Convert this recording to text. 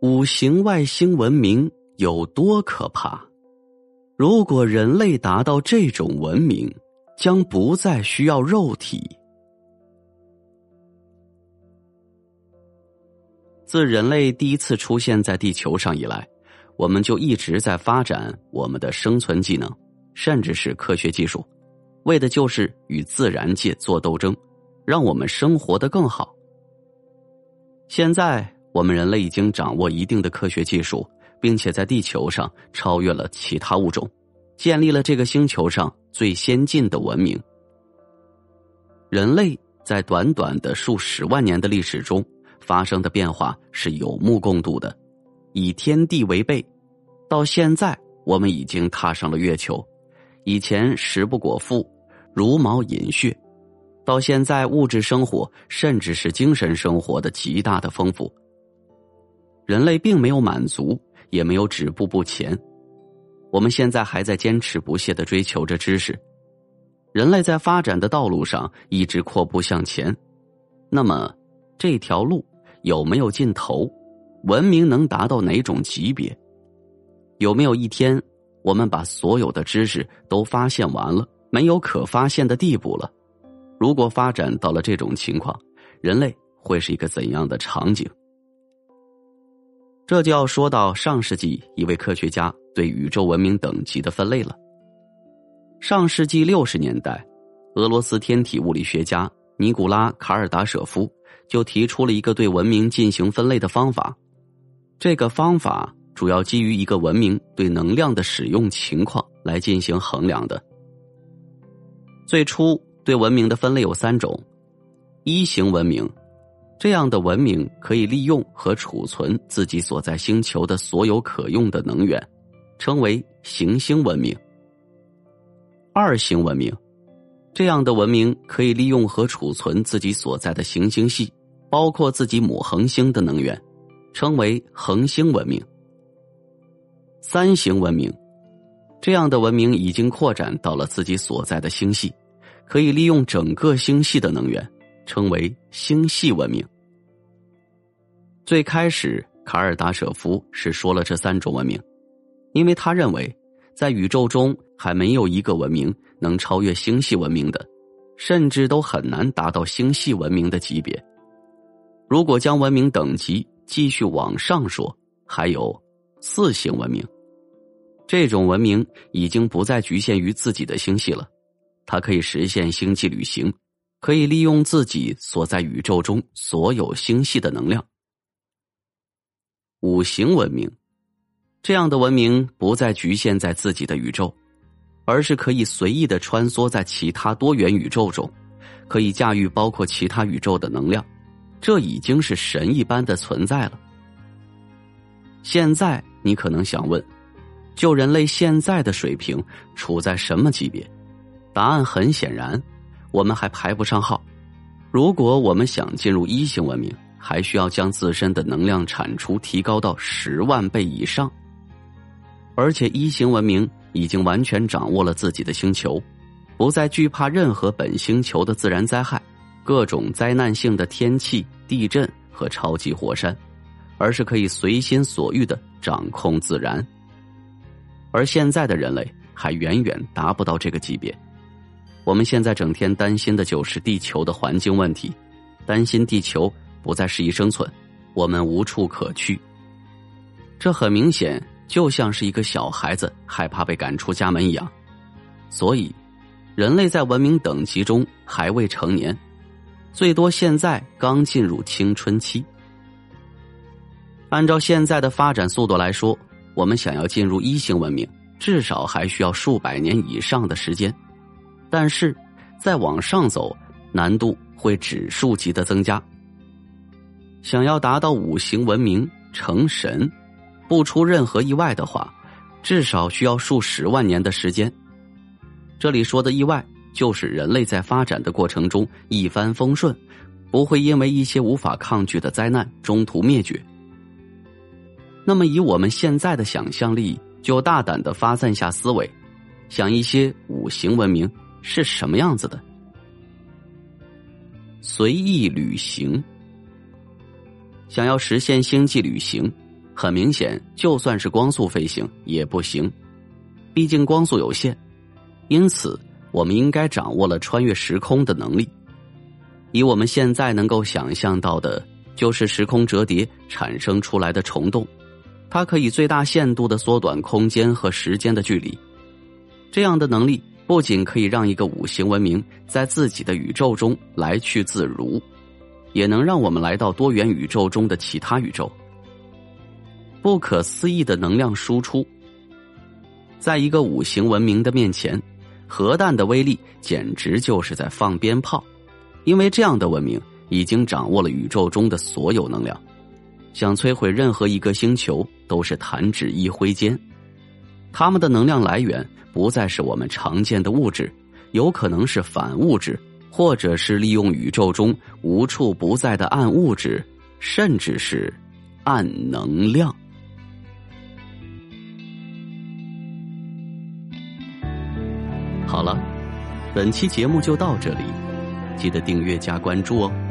五行外星文明有多可怕？如果人类达到这种文明，将不再需要肉体。自人类第一次出现在地球上以来，我们就一直在发展我们的生存技能，甚至是科学技术，为的就是与自然界做斗争，让我们生活的更好。现在。我们人类已经掌握一定的科学技术，并且在地球上超越了其他物种，建立了这个星球上最先进的文明。人类在短短的数十万年的历史中发生的变化是有目共睹的，以天地为背，到现在我们已经踏上了月球。以前食不果腹，茹毛饮血，到现在物质生活甚至是精神生活的极大的丰富。人类并没有满足，也没有止步不前。我们现在还在坚持不懈的追求着知识。人类在发展的道路上一直阔步向前。那么，这条路有没有尽头？文明能达到哪种级别？有没有一天，我们把所有的知识都发现完了，没有可发现的地步了？如果发展到了这种情况，人类会是一个怎样的场景？这就要说到上世纪一位科学家对宇宙文明等级的分类了。上世纪六十年代，俄罗斯天体物理学家尼古拉·卡尔达舍夫就提出了一个对文明进行分类的方法。这个方法主要基于一个文明对能量的使用情况来进行衡量的。最初对文明的分类有三种：一型文明。这样的文明可以利用和储存自己所在星球的所有可用的能源，称为行星文明。二型文明，这样的文明可以利用和储存自己所在的行星系，包括自己母恒星的能源，称为恒星文明。三型文明，这样的文明已经扩展到了自己所在的星系，可以利用整个星系的能源。称为星系文明。最开始，卡尔达舍夫是说了这三种文明，因为他认为在宇宙中还没有一个文明能超越星系文明的，甚至都很难达到星系文明的级别。如果将文明等级继续往上说，还有四星文明，这种文明已经不再局限于自己的星系了，它可以实现星际旅行。可以利用自己所在宇宙中所有星系的能量。五行文明，这样的文明不再局限在自己的宇宙，而是可以随意的穿梭在其他多元宇宙中，可以驾驭包括其他宇宙的能量，这已经是神一般的存在了。现在你可能想问，就人类现在的水平处在什么级别？答案很显然。我们还排不上号。如果我们想进入一型文明，还需要将自身的能量产出提高到十万倍以上。而且一型文明已经完全掌握了自己的星球，不再惧怕任何本星球的自然灾害、各种灾难性的天气、地震和超级火山，而是可以随心所欲的掌控自然。而现在的人类还远远达不到这个级别。我们现在整天担心的就是地球的环境问题，担心地球不再适宜生存，我们无处可去。这很明显就像是一个小孩子害怕被赶出家门一样。所以，人类在文明等级中还未成年，最多现在刚进入青春期。按照现在的发展速度来说，我们想要进入一型文明，至少还需要数百年以上的时间。但是，再往上走，难度会指数级的增加。想要达到五行文明成神，不出任何意外的话，至少需要数十万年的时间。这里说的意外，就是人类在发展的过程中一帆风顺，不会因为一些无法抗拒的灾难中途灭绝。那么，以我们现在的想象力，就大胆的发散下思维，想一些五行文明是什么样子的。随意旅行，想要实现星际旅行，很明显，就算是光速飞行也不行，毕竟光速有限。因此，我们应该掌握了穿越时空的能力。以我们现在能够想象到的，就是时空折叠产生出来的虫洞。它可以最大限度的缩短空间和时间的距离，这样的能力不仅可以让一个五行文明在自己的宇宙中来去自如，也能让我们来到多元宇宙中的其他宇宙。不可思议的能量输出，在一个五行文明的面前，核弹的威力简直就是在放鞭炮，因为这样的文明已经掌握了宇宙中的所有能量。想摧毁任何一个星球都是弹指一挥间，他们的能量来源不再是我们常见的物质，有可能是反物质，或者是利用宇宙中无处不在的暗物质，甚至是暗能量。好了，本期节目就到这里，记得订阅加关注哦。